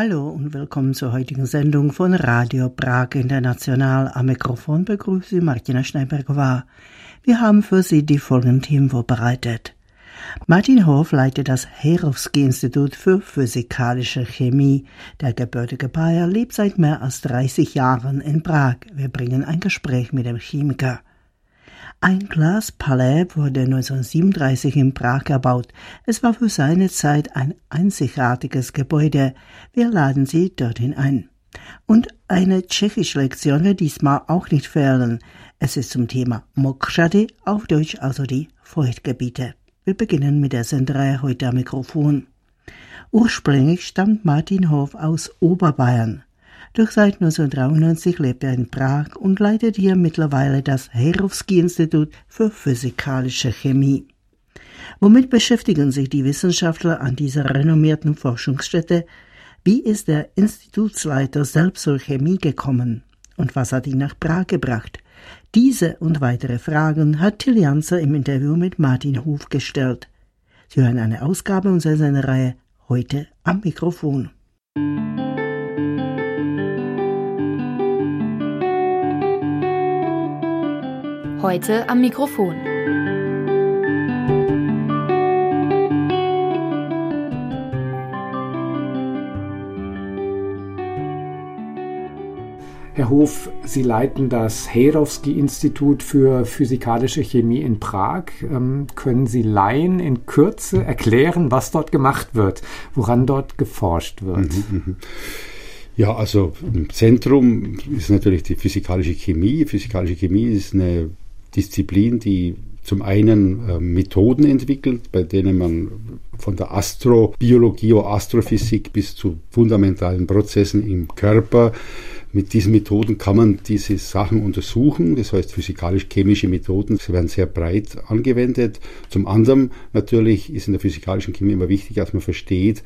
Hallo und willkommen zur heutigen Sendung von Radio Prag International. Am Mikrofon begrüßt Sie Martina Schneiberger. Wir haben für Sie die folgenden Themen vorbereitet. Martin Hof leitet das Herowski-Institut für Physikalische Chemie. Der gebürtige Bayer lebt seit mehr als 30 Jahren in Prag. Wir bringen ein Gespräch mit dem Chemiker. Ein Glaspalais wurde 1937 in Prag erbaut. Es war für seine Zeit ein einzigartiges Gebäude. Wir laden Sie dorthin ein. Und eine tschechische Lektion diesmal auch nicht fehlen. Es ist zum Thema Mokshady, auf Deutsch also die Feuchtgebiete. Wir beginnen mit der Senderei heute am Mikrofon. Ursprünglich stammt Martin Hof aus Oberbayern. Doch seit 1993 lebt er in Prag und leitet hier mittlerweile das Herowski-Institut für Physikalische Chemie. Womit beschäftigen sich die Wissenschaftler an dieser renommierten Forschungsstätte? Wie ist der Institutsleiter selbst zur Chemie gekommen? Und was hat ihn nach Prag gebracht? Diese und weitere Fragen hat Till Janzer im Interview mit Martin Huf gestellt. Sie hören eine Ausgabe unserer Sendereihe heute am Mikrofon. Heute am Mikrofon. Herr Hof, Sie leiten das Herowski-Institut für physikalische Chemie in Prag. Ähm, können Sie Laien in Kürze erklären, was dort gemacht wird, woran dort geforscht wird? Mhm, mhm. Ja, also im Zentrum ist natürlich die physikalische Chemie. Physikalische Chemie ist eine Disziplin, die zum einen äh, Methoden entwickelt, bei denen man von der Astrobiologie oder Astrophysik bis zu fundamentalen Prozessen im Körper mit diesen Methoden kann man diese Sachen untersuchen. Das heißt, physikalisch-chemische Methoden sie werden sehr breit angewendet. Zum anderen natürlich ist in der physikalischen Chemie immer wichtig, dass man versteht,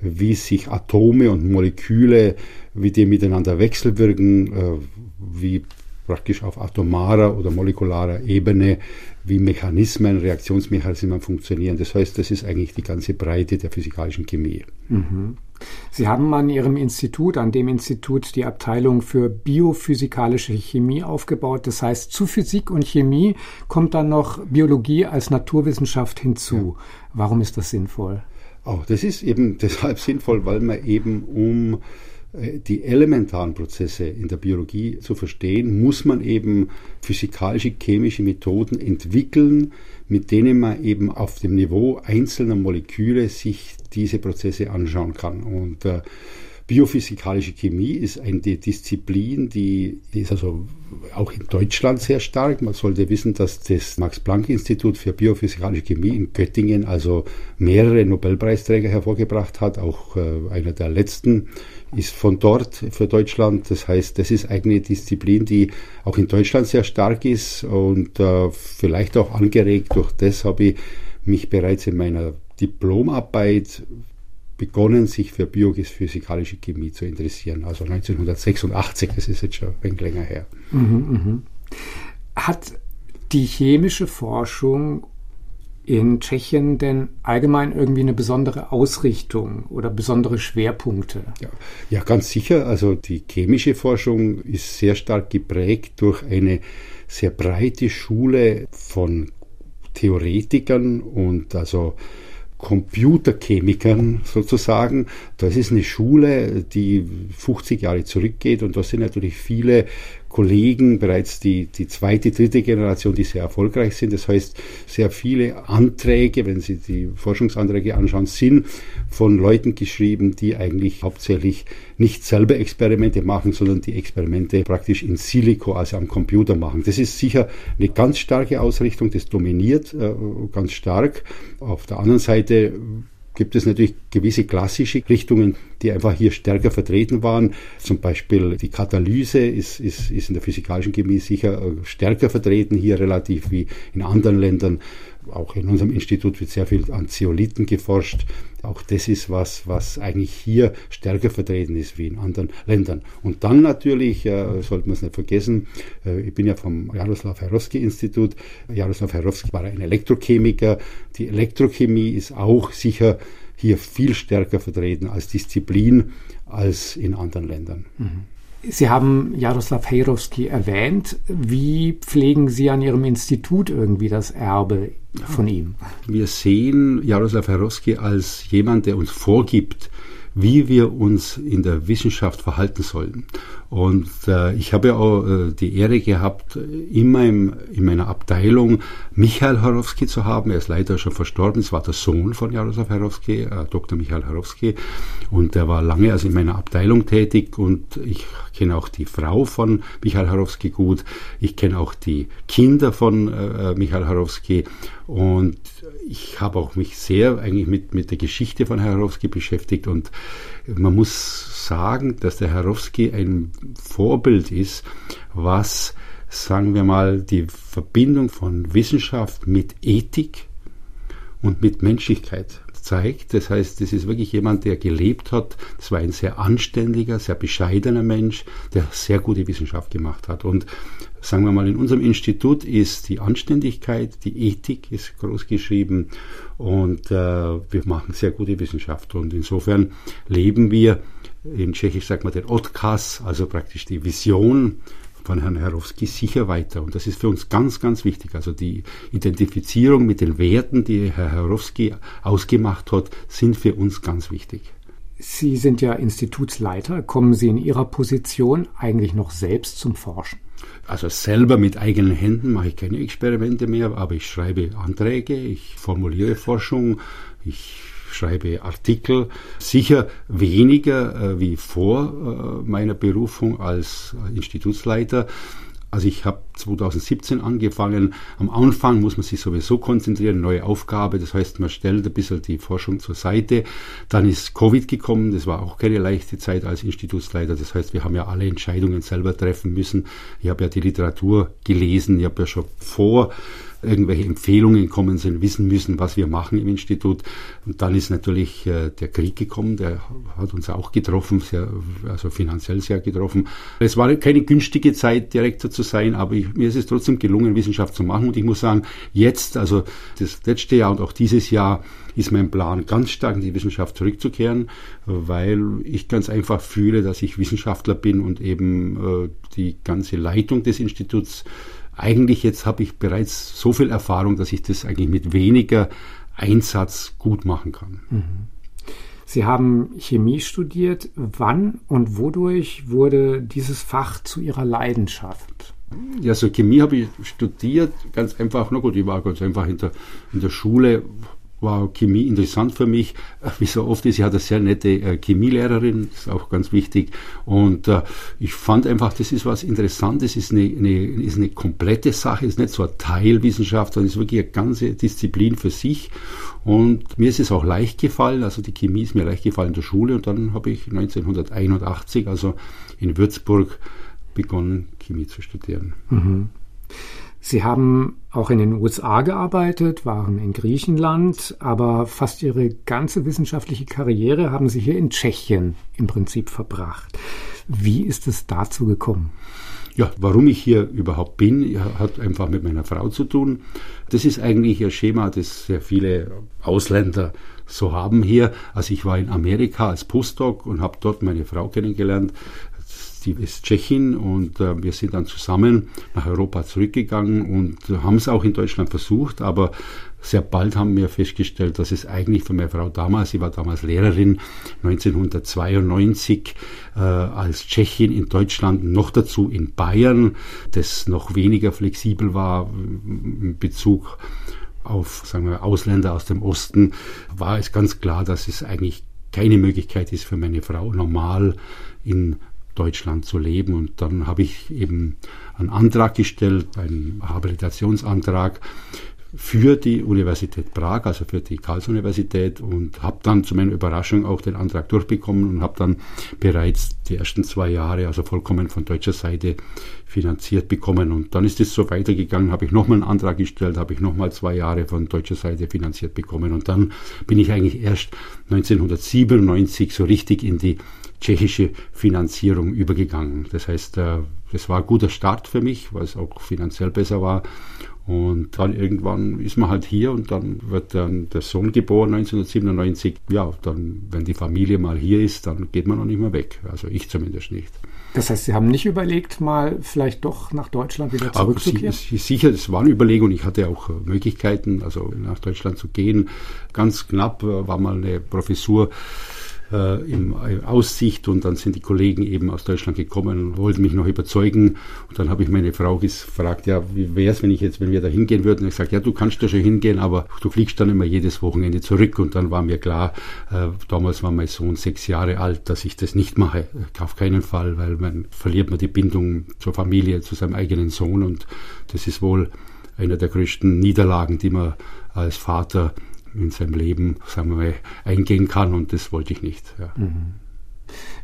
wie sich Atome und Moleküle, wie die miteinander wechselwirken, äh, wie praktisch auf atomarer oder molekularer Ebene, wie Mechanismen, Reaktionsmechanismen funktionieren. Das heißt, das ist eigentlich die ganze Breite der physikalischen Chemie. Mhm. Sie haben an Ihrem Institut, an dem Institut, die Abteilung für biophysikalische Chemie aufgebaut. Das heißt, zu Physik und Chemie kommt dann noch Biologie als Naturwissenschaft hinzu. Ja. Warum ist das sinnvoll? Oh, das ist eben deshalb sinnvoll, weil man eben um die elementaren Prozesse in der Biologie zu verstehen, muss man eben physikalische, chemische Methoden entwickeln, mit denen man eben auf dem Niveau einzelner Moleküle sich diese Prozesse anschauen kann. Und äh, Biophysikalische Chemie ist eine Disziplin, die ist also auch in Deutschland sehr stark. Man sollte wissen, dass das Max-Planck-Institut für biophysikalische Chemie in Göttingen also mehrere Nobelpreisträger hervorgebracht hat. Auch äh, einer der letzten ist von dort für Deutschland. Das heißt, das ist eine Disziplin, die auch in Deutschland sehr stark ist und äh, vielleicht auch angeregt durch das habe ich mich bereits in meiner Diplomarbeit begonnen, sich für biophysikalische Chemie zu interessieren. Also 1986, das ist jetzt schon ein wenig länger her. Mhm, mh. Hat die chemische Forschung in Tschechien denn allgemein irgendwie eine besondere Ausrichtung oder besondere Schwerpunkte? Ja, ja, ganz sicher. Also die chemische Forschung ist sehr stark geprägt durch eine sehr breite Schule von Theoretikern und also Computerchemikern sozusagen. Das ist eine Schule, die 50 Jahre zurückgeht und da sind natürlich viele Kollegen, bereits die, die zweite, dritte Generation, die sehr erfolgreich sind. Das heißt, sehr viele Anträge, wenn Sie die Forschungsanträge anschauen, sind von Leuten geschrieben, die eigentlich hauptsächlich nicht selber Experimente machen, sondern die Experimente praktisch in Silico, also am Computer machen. Das ist sicher eine ganz starke Ausrichtung, das dominiert äh, ganz stark. Auf der anderen Seite gibt es natürlich gewisse klassische Richtungen, die einfach hier stärker vertreten waren. Zum Beispiel die Katalyse ist, ist, ist in der physikalischen Chemie sicher äh, stärker vertreten hier relativ wie in anderen Ländern. Auch in unserem Institut wird sehr viel an Zeolithen geforscht. Auch das ist was, was eigentlich hier stärker vertreten ist wie in anderen Ländern. Und dann natürlich, äh, sollte man es nicht vergessen, äh, ich bin ja vom Jaroslav Herowski Institut. Jaroslav Herowski war ein Elektrochemiker. Die Elektrochemie ist auch sicher hier viel stärker vertreten als Disziplin als in anderen Ländern. Mhm. Sie haben Jaroslav Hejrowski erwähnt. Wie pflegen Sie an Ihrem Institut irgendwie das Erbe von ihm? Wir sehen Jaroslav Hejrowski als jemand, der uns vorgibt, wie wir uns in der Wissenschaft verhalten sollen. Und äh, ich habe auch äh, die Ehre gehabt, immer im, in meiner Abteilung Michael Harowski zu haben. Er ist leider schon verstorben. Es war der Sohn von Jaroslav Harowski, äh, Dr. Michael Harowski. Und er war lange also in meiner Abteilung tätig und ich kenne auch die Frau von Michael Harowski gut. Ich kenne auch die Kinder von äh, Michael Harowski. Und ich habe auch mich sehr eigentlich mit, mit der Geschichte von Harowski beschäftigt und man muss sagen, dass der Harowski ein Vorbild ist, was, sagen wir mal, die Verbindung von Wissenschaft mit Ethik und mit Menschlichkeit zeigt. Das heißt, das ist wirklich jemand, der gelebt hat. Das war ein sehr anständiger, sehr bescheidener Mensch, der sehr gute Wissenschaft gemacht hat. Und sagen wir mal, in unserem Institut ist die Anständigkeit, die Ethik ist groß geschrieben und äh, wir machen sehr gute Wissenschaft. Und insofern leben wir, in Tschechisch sagt man den Odkas, also praktisch die Vision von Herrn Herowski sicher weiter. Und das ist für uns ganz, ganz wichtig. Also die Identifizierung mit den Werten, die Herr Herowski ausgemacht hat, sind für uns ganz wichtig. Sie sind ja Institutsleiter. Kommen Sie in Ihrer Position eigentlich noch selbst zum Forschen? Also selber mit eigenen Händen mache ich keine Experimente mehr, aber ich schreibe Anträge, ich formuliere Forschung, ich schreibe Artikel, sicher weniger äh, wie vor äh, meiner Berufung als Institutsleiter. Also ich habe 2017 angefangen. Am Anfang muss man sich sowieso konzentrieren, neue Aufgabe. Das heißt, man stellt ein bisschen die Forschung zur Seite. Dann ist Covid gekommen. Das war auch keine leichte Zeit als Institutsleiter. Das heißt, wir haben ja alle Entscheidungen selber treffen müssen. Ich habe ja die Literatur gelesen. Ich habe ja schon vor irgendwelche Empfehlungen kommen sind, wissen müssen, was wir machen im Institut. Und dann ist natürlich äh, der Krieg gekommen, der hat uns auch getroffen, sehr, also finanziell sehr getroffen. Es war keine günstige Zeit, Direktor zu sein, aber ich, mir ist es trotzdem gelungen, Wissenschaft zu machen. Und ich muss sagen, jetzt, also das letzte Jahr und auch dieses Jahr, ist mein Plan, ganz stark in die Wissenschaft zurückzukehren, weil ich ganz einfach fühle, dass ich Wissenschaftler bin und eben äh, die ganze Leitung des Instituts eigentlich jetzt habe ich bereits so viel Erfahrung, dass ich das eigentlich mit weniger Einsatz gut machen kann. Mhm. Sie haben Chemie studiert. Wann und wodurch wurde dieses Fach zu Ihrer Leidenschaft? Ja, so Chemie habe ich studiert, ganz einfach, na gut, ich war ganz einfach in der, in der Schule, war Chemie interessant für mich. Wie so oft ist, ich hatte eine sehr nette äh, Chemielehrerin, ist auch ganz wichtig. Und äh, ich fand einfach, das ist was Interessantes, ist eine, eine, ist eine komplette Sache, ist nicht so eine Teilwissenschaft, sondern ist wirklich eine ganze Disziplin für sich. Und mir ist es auch leicht gefallen, also die Chemie ist mir leicht gefallen in der Schule. Und dann habe ich 1981, also in Würzburg, begonnen, Chemie zu studieren. Mhm. Sie haben auch in den USA gearbeitet, waren in Griechenland, aber fast Ihre ganze wissenschaftliche Karriere haben Sie hier in Tschechien im Prinzip verbracht. Wie ist es dazu gekommen? Ja, warum ich hier überhaupt bin, hat einfach mit meiner Frau zu tun. Das ist eigentlich ein Schema, das sehr viele Ausländer so haben hier. Also ich war in Amerika als Postdoc und habe dort meine Frau kennengelernt die ist Tschechin und äh, wir sind dann zusammen nach Europa zurückgegangen und haben es auch in Deutschland versucht, aber sehr bald haben wir festgestellt, dass es eigentlich für meine Frau damals, sie war damals Lehrerin, 1992 äh, als Tschechin in Deutschland, noch dazu in Bayern, das noch weniger flexibel war in Bezug auf sagen wir, Ausländer aus dem Osten, war es ganz klar, dass es eigentlich keine Möglichkeit ist für meine Frau normal in Deutschland zu leben. Und dann habe ich eben einen Antrag gestellt, einen Habilitationsantrag für die Universität Prag, also für die Karls-Universität und habe dann zu meiner Überraschung auch den Antrag durchbekommen und habe dann bereits die ersten zwei Jahre, also vollkommen von deutscher Seite finanziert bekommen. Und dann ist es so weitergegangen, habe ich nochmal einen Antrag gestellt, habe ich nochmal zwei Jahre von deutscher Seite finanziert bekommen. Und dann bin ich eigentlich erst 1997 so richtig in die tschechische Finanzierung übergegangen. Das heißt, äh, das war ein guter Start für mich, weil es auch finanziell besser war. Und dann irgendwann ist man halt hier und dann wird dann der Sohn geboren 1997. Ja, dann, wenn die Familie mal hier ist, dann geht man auch nicht mehr weg. Also ich zumindest nicht. Das heißt, Sie haben nicht überlegt, mal vielleicht doch nach Deutschland wieder zurückzukehren? Aber sicher, das war eine Überlegung. Ich hatte auch Möglichkeiten, also nach Deutschland zu gehen. Ganz knapp äh, war mal eine Professur äh, im äh, Aussicht und dann sind die Kollegen eben aus Deutschland gekommen und wollten mich noch überzeugen. Und dann habe ich meine Frau gefragt, ja, wie wäre es, wenn ich jetzt, wenn wir da hingehen würden? Und ich gesagt, ja, du kannst da schon hingehen, aber du fliegst dann immer jedes Wochenende zurück. Und dann war mir klar, äh, damals war mein Sohn sechs Jahre alt, dass ich das nicht mache. Auf keinen Fall, weil man verliert man die Bindung zur Familie, zu seinem eigenen Sohn. Und das ist wohl einer der größten Niederlagen, die man als Vater in seinem Leben, sagen wir mal, eingehen kann und das wollte ich nicht. Ja. Mhm.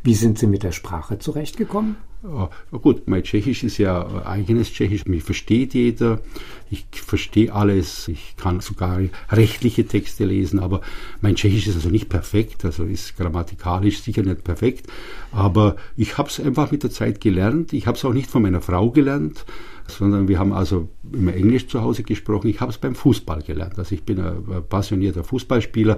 Wie sind Sie mit der Sprache zurechtgekommen? Ja, gut, mein Tschechisch ist ja eigenes Tschechisch, mich versteht jeder, ich verstehe alles, ich kann sogar rechtliche Texte lesen, aber mein Tschechisch ist also nicht perfekt, also ist grammatikalisch sicher nicht perfekt, aber ich habe es einfach mit der Zeit gelernt, ich habe es auch nicht von meiner Frau gelernt, sondern wir haben also immer Englisch zu Hause gesprochen. Ich habe es beim Fußball gelernt. Also ich bin ein passionierter Fußballspieler,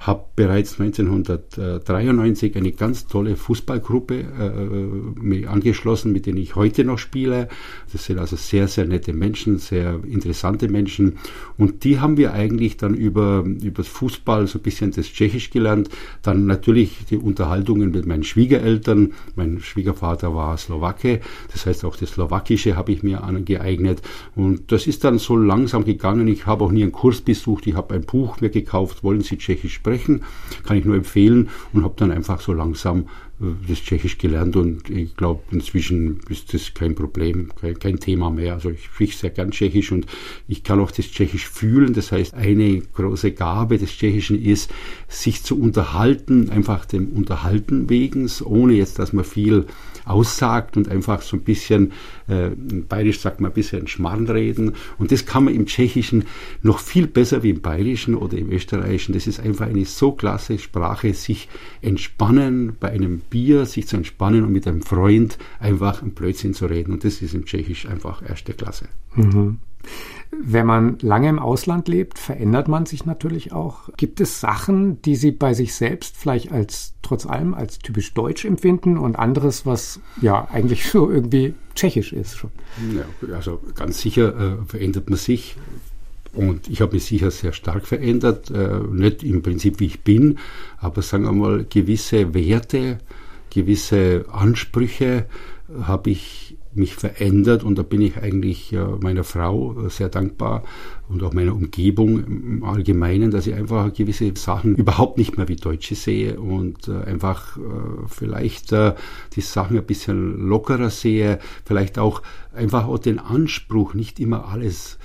habe bereits 1993 eine ganz tolle Fußballgruppe äh, angeschlossen, mit denen ich heute noch spiele. Das sind also sehr, sehr nette Menschen, sehr interessante Menschen. Und die haben wir eigentlich dann über, über Fußball so ein bisschen das Tschechisch gelernt. Dann natürlich die Unterhaltungen mit meinen Schwiegereltern. Mein Schwiegervater war Slowake. Das heißt, auch das Slowakische habe ich mir angeeignet. Und das ist dann so langsam gegangen. Ich habe auch nie einen Kurs besucht. Ich habe ein Buch mir gekauft, wollen Sie Tschechisch sprechen? Kann ich nur empfehlen und habe dann einfach so langsam äh, das Tschechisch gelernt und ich glaube, inzwischen ist das kein Problem, kein, kein, Thema mehr. Also ich spreche sehr gern Tschechisch und ich kann auch das Tschechisch fühlen. Das heißt, eine große Gabe des Tschechischen ist, sich zu unterhalten, einfach dem Unterhalten wegen, ohne jetzt, dass man viel aussagt und einfach so ein bisschen, äh, in Bayerisch sagt man ein bisschen Schmarrn reden. Und das kann man im Tschechischen noch viel besser wie im Bayerischen oder im Österreichischen. Das ist einfach eine so klasse Sprache, sich entspannen bei einem Bier, sich zu entspannen und mit einem Freund einfach ein Blödsinn zu reden. Und das ist im Tschechisch einfach erste Klasse. Mhm. Wenn man lange im Ausland lebt, verändert man sich natürlich auch. Gibt es Sachen, die Sie bei sich selbst vielleicht als trotz allem als typisch deutsch empfinden und anderes, was ja eigentlich so irgendwie tschechisch ist schon? Ja, also ganz sicher äh, verändert man sich. Und ich habe mich sicher sehr stark verändert, äh, nicht im Prinzip wie ich bin, aber sagen wir mal, gewisse Werte, gewisse Ansprüche habe ich mich verändert und da bin ich eigentlich meiner Frau sehr dankbar und auch meiner Umgebung im Allgemeinen, dass ich einfach gewisse Sachen überhaupt nicht mehr wie Deutsche sehe und äh, einfach äh, vielleicht äh, die Sachen ein bisschen lockerer sehe, vielleicht auch einfach auch den Anspruch, nicht immer alles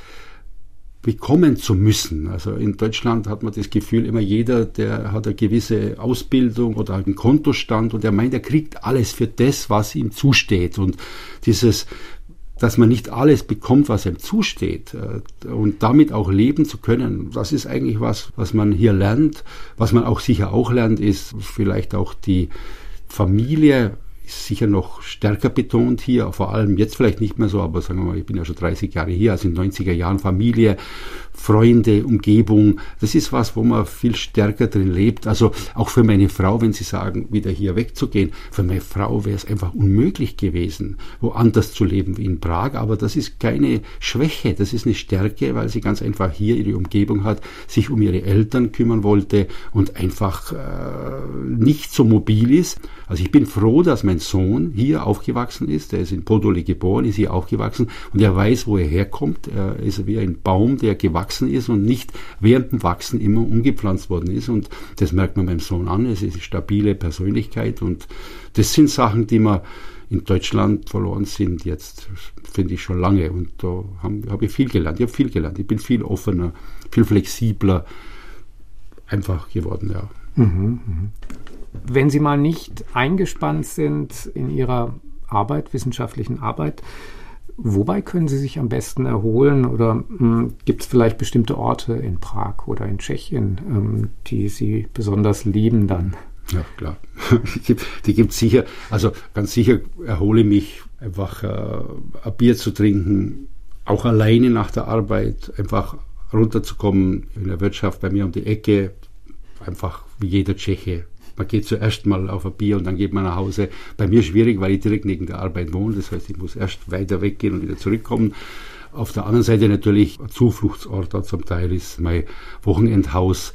bekommen zu müssen. Also in Deutschland hat man das Gefühl, immer jeder, der hat eine gewisse Ausbildung oder einen Kontostand und er meint, er kriegt alles für das, was ihm zusteht. Und dieses, dass man nicht alles bekommt, was ihm zusteht äh, und damit auch leben zu können, das ist eigentlich was, was man hier lernt. Was man auch sicher auch lernt, ist vielleicht auch die Familie ist sicher noch stärker betont hier, vor allem jetzt vielleicht nicht mehr so, aber sagen wir mal, ich bin ja schon 30 Jahre hier, also in 90er Jahren Familie, Freunde, Umgebung, das ist was, wo man viel stärker drin lebt. Also auch für meine Frau, wenn Sie sagen, wieder hier wegzugehen, für meine Frau wäre es einfach unmöglich gewesen, woanders zu leben wie in Prag, aber das ist keine Schwäche, das ist eine Stärke, weil sie ganz einfach hier ihre Umgebung hat, sich um ihre Eltern kümmern wollte und einfach äh, nicht so mobil ist. Also ich bin froh, dass mein Sohn hier aufgewachsen ist, der ist in Podoli geboren, ist hier aufgewachsen und er weiß, wo er herkommt. Er ist wie ein Baum, der gewachsen ist und nicht während dem Wachsen immer umgepflanzt worden ist. Und das merkt man meinem Sohn an. Es ist eine stabile Persönlichkeit und das sind Sachen, die man in Deutschland verloren sind jetzt, finde ich schon lange. Und da habe hab ich viel gelernt. Ich habe viel gelernt. Ich bin viel offener, viel flexibler einfach geworden, ja. Mhm, mh. Wenn Sie mal nicht eingespannt sind in Ihrer Arbeit, wissenschaftlichen Arbeit, wobei können Sie sich am besten erholen? Oder hm, gibt es vielleicht bestimmte Orte in Prag oder in Tschechien, ähm, die Sie besonders lieben dann? Ja, klar. die gibt es sicher. Also ganz sicher erhole mich einfach äh, ein Bier zu trinken auch alleine nach der Arbeit einfach runterzukommen in der Wirtschaft bei mir um die Ecke, einfach wie jeder Tscheche. Man geht zuerst mal auf ein Bier und dann geht man nach Hause. Bei mir schwierig, weil ich direkt neben der Arbeit wohne. Das heißt, ich muss erst weiter weggehen und wieder zurückkommen. Auf der anderen Seite natürlich Zufluchtsort da zum Teil ist mein Wochenendhaus.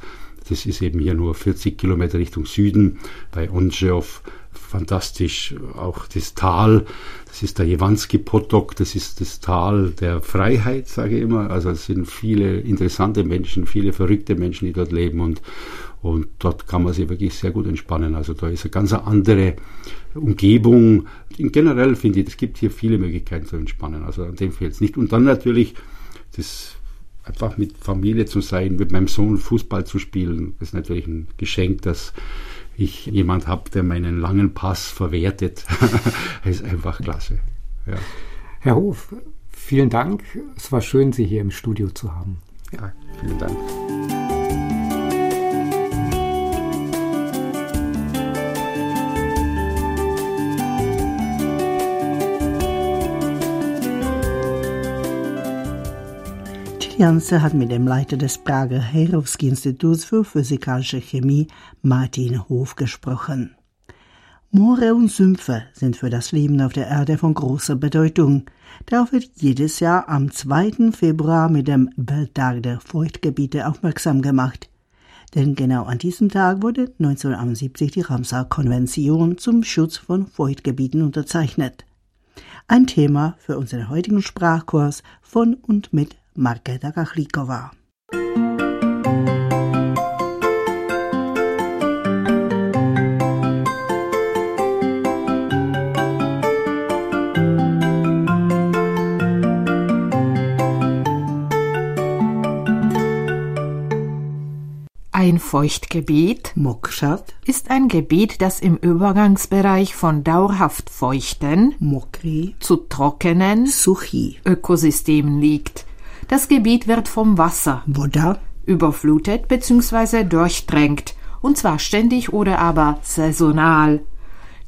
Das ist eben hier nur 40 Kilometer Richtung Süden bei Onschew. Fantastisch. Auch das Tal, das ist der Jewanski Potok, das ist das Tal der Freiheit, sage ich immer. Also es sind viele interessante Menschen, viele verrückte Menschen, die dort leben und, und dort kann man sich wirklich sehr gut entspannen. Also da ist eine ganz andere Umgebung. Generell finde ich, es gibt hier viele Möglichkeiten zu entspannen. Also an dem fehlt es nicht. Und dann natürlich das einfach mit Familie zu sein, mit meinem Sohn Fußball zu spielen, ist natürlich ein Geschenk, dass ich jemand habe, der meinen langen Pass verwertet. das ist einfach klasse. Ja. Herr Hof, vielen Dank. Es war schön, Sie hier im Studio zu haben. Ja, vielen Dank. Janse hat mit dem Leiter des Prager Herowski-Instituts für physikalische Chemie, Martin Hof, gesprochen. Moore und Sümpfe sind für das Leben auf der Erde von großer Bedeutung. Darauf wird jedes Jahr am 2. Februar mit dem Welttag der Feuchtgebiete aufmerksam gemacht. Denn genau an diesem Tag wurde 1971 die Ramsar-Konvention zum Schutz von Feuchtgebieten unterzeichnet. Ein Thema für unseren heutigen Sprachkurs von und mit Markéta Kachlíková. Ein Feuchtgebiet Mokřad ist ein Gebiet, das im Übergangsbereich von dauerhaft feuchten Mokrý zu trockenen Suchý Ökosystemen liegt. Das Gebiet wird vom Wasser Voda überflutet bzw. durchdrängt, und zwar ständig oder aber saisonal.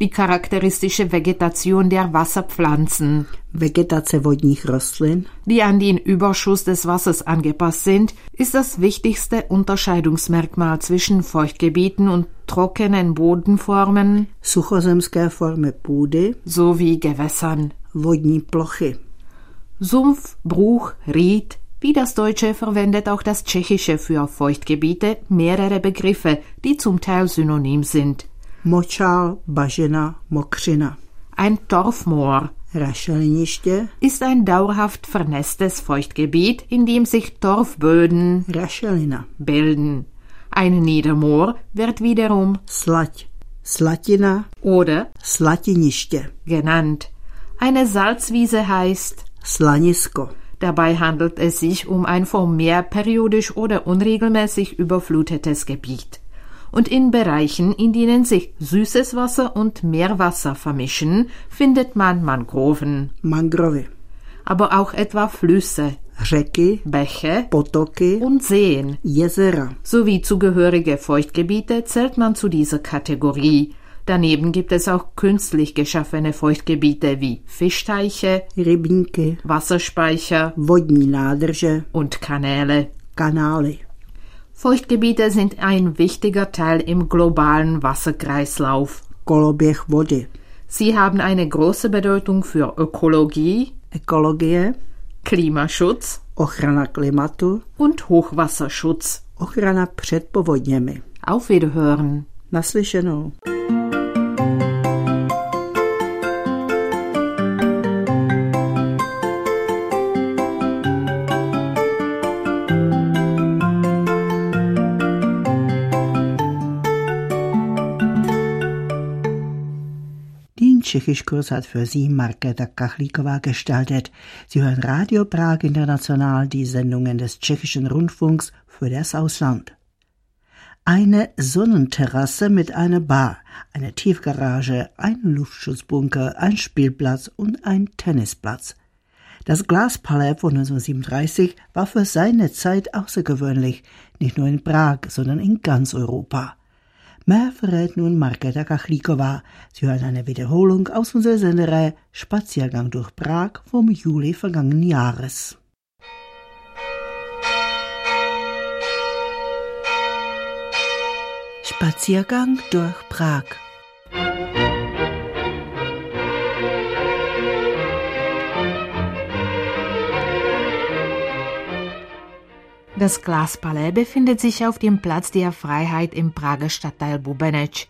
Die charakteristische Vegetation der Wasserpflanzen, Vegetace vodních rostlin die an den Überschuss des Wassers angepasst sind, ist das wichtigste Unterscheidungsmerkmal zwischen Feuchtgebieten und trockenen Bodenformen suchozemské formy půdy, sowie Gewässern. vodní plochy. Sumpf, Bruch, Ried, wie das Deutsche verwendet auch das Tschechische für Feuchtgebiete mehrere Begriffe, die zum Teil synonym sind. Močál, bažina, mokřina. Ein Torfmoor Rašeliniště, ist ein dauerhaft vernässtes Feuchtgebiet, in dem sich Torfböden rašelina. bilden. Ein Niedermoor wird wiederum Slať, slatina, oder slatiniště. genannt. Eine Salzwiese heißt, Slanisko, dabei handelt es sich um ein vom Meer periodisch oder unregelmäßig überflutetes Gebiet. Und in Bereichen, in denen sich süßes Wasser und Meerwasser vermischen, findet man Mangroven, mangrovy, aber auch etwa Flüsse, řeky, Bäche potoky, und Seen. jezera. Sowie zugehörige Feuchtgebiete zählt man zu dieser Kategorie. Daneben gibt es auch künstlich geschaffene Feuchtgebiete wie Fischteiche, rybníky, Wasserspeicher vodní nádrže, und Kanäle. kanály. Feuchtgebiete sind ein wichtiger Teil im globalen Wasserkreislauf. Vody, Sie haben eine große Bedeutung für Ökologie, ekologie, Klimaschutz ochrana klimatu, und Hochwasserschutz. ochrana povodněmi. Auf Wiederhören. Naslyšenou. Tschechischkurs hat für Sie Marketa Kachlíková gestaltet. Sie hören Radio Prag International, die Sendungen des tschechischen Rundfunks für das Ausland. Eine Sonnenterrasse mit einer Bar, eine Tiefgarage, ein Luftschutzbunker, ein Spielplatz und ein Tennisplatz. Das Glaspalais von 1937 war für seine Zeit außergewöhnlich, nicht nur in Prag, sondern in ganz Europa. Mehr verrät nun Marketa Kachlíková. Sie hört eine Wiederholung aus unserer Senderei Spaziergang durch Prag vom Juli vergangenen Jahres. Spaziergang durch Prag. Das Glaspalais befindet sich auf dem Platz der Freiheit im Prager Stadtteil Bubenec.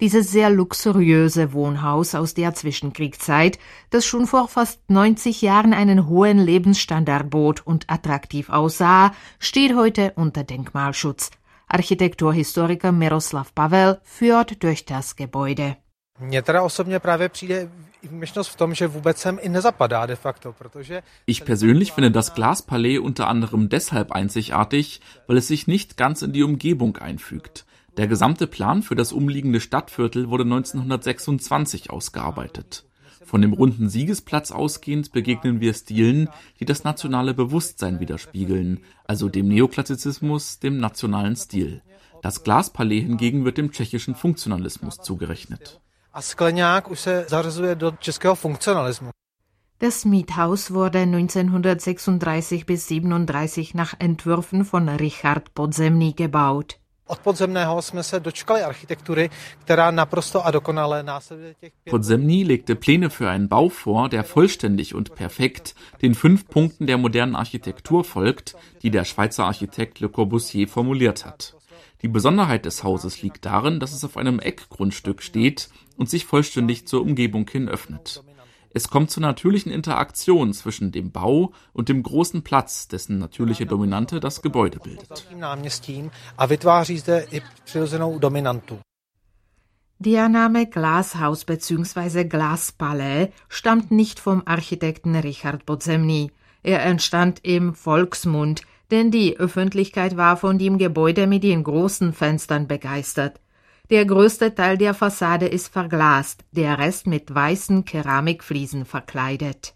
Dieses sehr luxuriöse Wohnhaus aus der Zwischenkriegszeit, das schon vor fast 90 Jahren einen hohen Lebensstandard bot und attraktiv aussah, steht heute unter Denkmalschutz. Architekturhistoriker Miroslav Pavel führt durch das Gebäude. Výjimečnost v tom, že vůbec sem i nezapadá de facto, protože... Ich persönlich finde das Glaspalais unter anderem deshalb einzigartig, weil es sich nicht ganz in die Umgebung einfügt. Der gesamte Plan für das umliegende Stadtviertel wurde 1926 ausgearbeitet. Von dem runden Siegesplatz ausgehend begegnen wir Stilen, die das nationale Bewusstsein widerspiegeln, also dem Neoklassizismus, dem nationalen Stil. Das Glaspalais hingegen wird dem tschechischen Funktionalismus zugerechnet. A Skleňák už se zařazuje do českého funkcionalismu. Das Miethaus wurde 1936 bis 37 nach Entwürfen von Richard Podzemny gebaut. Od podzemného jsme se dočkali architektury, která naprosto a dokonale následuje těch Podzemny legte Pläne für einen Bau vor, der vollständig und perfekt den fünf Punkten der modernen Architektur folgt, die der Schweizer Architekt Le Corbusier formuliert hat. Die Besonderheit des Hauses liegt darin, dass es auf einem Eckgrundstück steht und sich vollständig zur Umgebung hin öffnet. Es kommt zur natürlichen Interaktion zwischen dem Bau und dem großen Platz, dessen natürliche Dominante das Gebäude bildet. Der Name Glashaus bzw. Glaspalais stammt nicht vom Architekten Richard Podzemny. Er entstand im Volksmund, denn die Öffentlichkeit war von dem Gebäude mit den großen Fenstern begeistert. Der größte Teil der Fassade ist verglast, der Rest mit weißen Keramikfliesen verkleidet.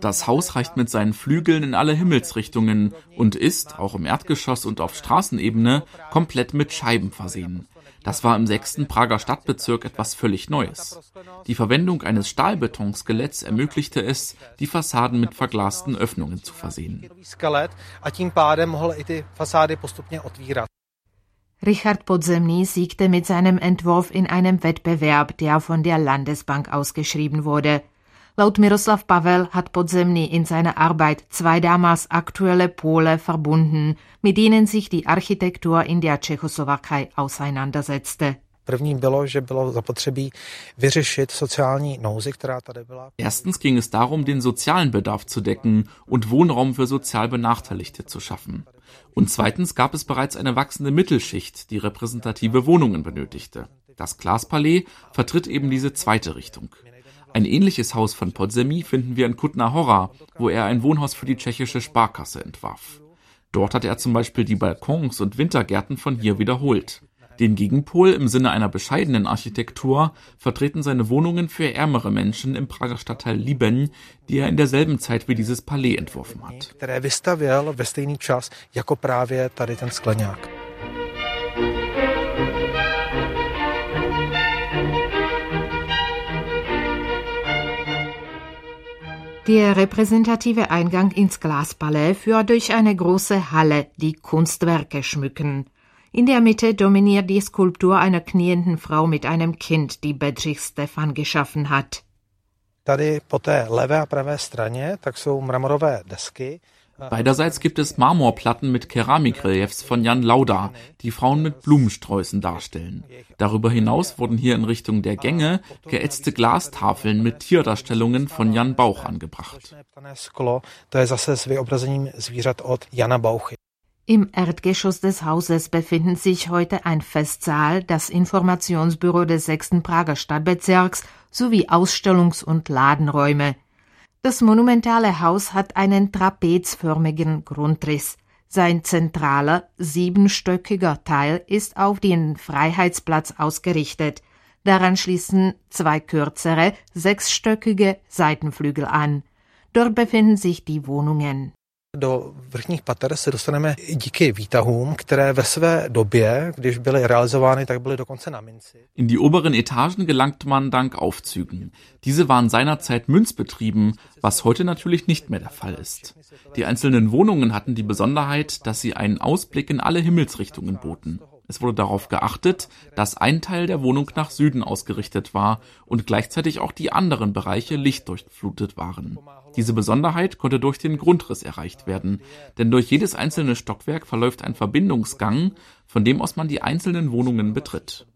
Das Haus reicht mit seinen Flügeln in alle Himmelsrichtungen und ist, auch im Erdgeschoss und auf Straßenebene, komplett mit Scheiben versehen. Das war im sechsten Prager Stadtbezirk etwas völlig Neues. Die Verwendung eines Stahlbetonskeletts ermöglichte es, die Fassaden mit verglasten Öffnungen zu versehen. Richard Podzemny siegte mit seinem Entwurf in einem Wettbewerb, der von der Landesbank ausgeschrieben wurde. Laut Miroslav Pavel hat Podzemny in seiner Arbeit zwei damals aktuelle Pole verbunden, mit denen sich die Architektur in der Tschechoslowakei auseinandersetzte. Erstens ging es darum, den sozialen Bedarf zu decken und Wohnraum für sozial Benachteiligte zu schaffen. Und zweitens gab es bereits eine wachsende Mittelschicht, die repräsentative Wohnungen benötigte. Das Glaspalais vertritt eben diese zweite Richtung. Ein ähnliches Haus von Podzemny finden wir in Kutna Hora, wo er ein Wohnhaus für die tschechische Sparkasse entwarf. Dort hat er zum Beispiel die Balkons und Wintergärten von hier wiederholt. Den Gegenpol im Sinne einer bescheidenen Architektur vertreten seine Wohnungen für ärmere Menschen im Prager Stadtteil Liben, die er in derselben Zeit wie dieses Palais entworfen hat. Der repräsentative Eingang ins Glaspalais führt durch eine große Halle, die Kunstwerke schmücken. In der Mitte dominiert die Skulptur einer knienden Frau mit einem Kind, die Bedřich Stefan geschaffen hat. Beiderseits gibt es Marmorplatten mit Keramikreliefs von Jan Lauda, die Frauen mit Blumensträußen darstellen. Darüber hinaus wurden hier in Richtung der Gänge geätzte Glastafeln mit Tierdarstellungen von Jan Bauch angebracht. Im Erdgeschoss des Hauses befinden sich heute ein Festsaal, das Informationsbüro des 6. Prager Stadtbezirks sowie Ausstellungs- und Ladenräume. Das monumentale Haus hat einen trapezförmigen Grundriss. Sein zentraler, siebenstöckiger Teil ist auf den Freiheitsplatz ausgerichtet. Daran schließen zwei kürzere, sechsstöckige Seitenflügel an. Dort befinden sich die Wohnungen. Do vrchních pater se dostaneme díky výtahům, které ve své době, když byly realizovány, tak byly dokonce na minci. In die oberen Etagen gelangt man dank Aufzügen. Diese waren seinerzeit münzbetrieben, was heute natürlich nicht mehr der Fall ist. Die einzelnen Wohnungen hatten die Besonderheit, dass sie einen Ausblick in alle Himmelsrichtungen boten. Es wurde darauf geachtet, dass ein Teil der Wohnung nach Süden ausgerichtet war und gleichzeitig auch die anderen Bereiche lichtdurchflutet waren. Diese Besonderheit konnte durch den Grundriss erreicht werden, denn durch jedes einzelne Stockwerk verläuft ein Verbindungsgang, von dem aus man die einzelnen Wohnungen betritt.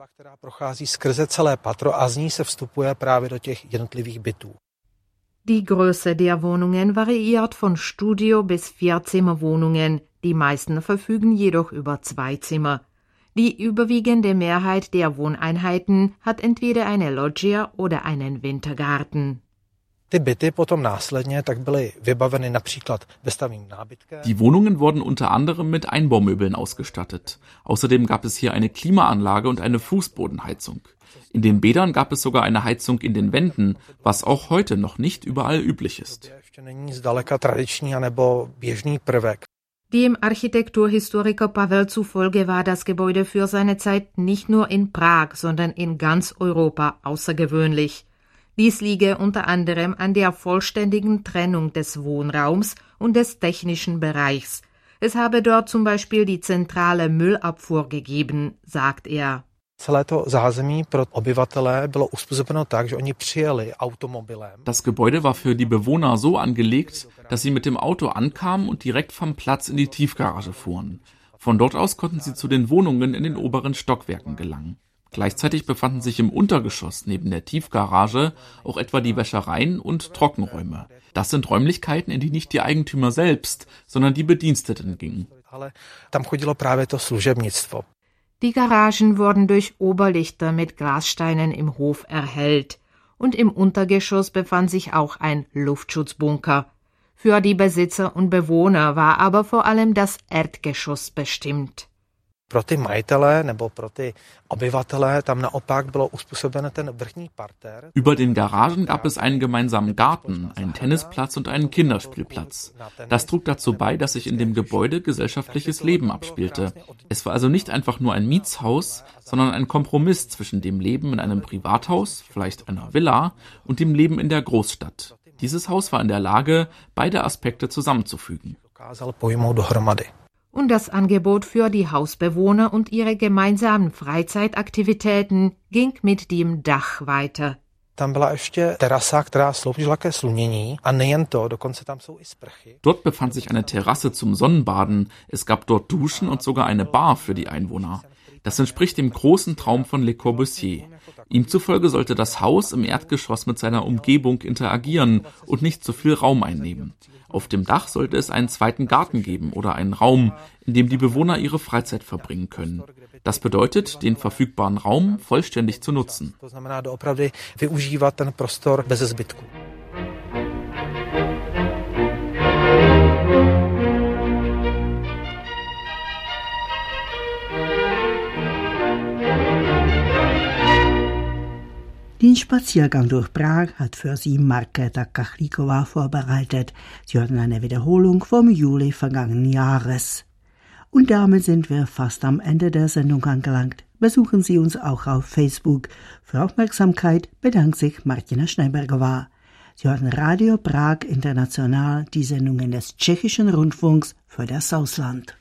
Die Größe der Wohnungen variiert von Studio bis Vierzimmerwohnungen, die meisten verfügen jedoch über zwei Zimmer. Die überwiegende Mehrheit der Wohneinheiten hat entweder eine Loggia oder einen Wintergarten. Die Wohnungen wurden unter anderem mit Einbaumöbeln ausgestattet. Außerdem gab es hier eine Klimaanlage und eine Fußbodenheizung. In den Bädern gab es sogar eine Heizung in den Wänden, was auch heute noch nicht überall üblich ist. Dem Architekturhistoriker Pavel zufolge war das Gebäude für seine Zeit nicht nur in Prag, sondern in ganz Europa außergewöhnlich. Dies liege unter anderem an der vollständigen Trennung des Wohnraums und des technischen Bereichs. Es habe dort zum Beispiel die zentrale Müllabfuhr gegeben, sagt er. Das Gebäude war für die Bewohner so angelegt, dass sie mit dem Auto ankamen und direkt vom Platz in die Tiefgarage fuhren. Von dort aus konnten sie zu den Wohnungen in den oberen Stockwerken gelangen. Gleichzeitig befanden sich im Untergeschoss neben der Tiefgarage auch etwa die Wäschereien und Trockenräume. Das sind Räumlichkeiten, in die nicht die Eigentümer selbst, sondern die Bediensteten gingen. Die Garagen wurden durch Oberlichter mit Glassteinen im Hof erhellt, und im Untergeschoss befand sich auch ein Luftschutzbunker. Für die Besitzer und Bewohner war aber vor allem das Erdgeschoss bestimmt. Pro ty majitele nebo pro ty obyvatele tam naopak bylo uspůsoben ten vrchní parter. Über den Garagen gab es einen gemeinsamen Garten, einen Tennisplatz und einen Kinderspielplatz. Das trug dazu bei, dass sich in dem Gebäude gesellschaftliches Leben abspielte. Es war also nicht einfach nur ein Mietshaus, sondern ein Kompromiss zwischen dem Leben in einem Privathaus, vielleicht einer Villa, und dem Leben in der Großstadt. Dieses Haus war in der Lage, beide Aspekte zusammenzufügen und das Angebot für die Hausbewohner und ihre gemeinsamen Freizeitaktivitäten ging mit dem Dach weiter. Dort befand sich eine Terrasse zum Sonnenbaden, es gab dort Duschen und sogar eine Bar für die Einwohner. Das entspricht dem großen Traum von Le Corbusier. Ihm zufolge sollte das Haus im Erdgeschoss mit seiner Umgebung interagieren und nicht zu viel Raum einnehmen. Auf dem Dach sollte es einen zweiten Garten geben oder einen Raum, in dem die Bewohner ihre Freizeit verbringen können. Das bedeutet, den verfügbaren Raum vollständig zu nutzen. Den Spaziergang durch Prag hat für Sie Marketa Kachlikova vorbereitet. Sie hörten eine Wiederholung vom Juli vergangenen Jahres. Und damit sind wir fast am Ende der Sendung angelangt. Besuchen Sie uns auch auf Facebook. Für Aufmerksamkeit bedankt sich Martina Schneiberger. Sie hörten Radio Prag International, die Sendungen des tschechischen Rundfunks für das Ausland.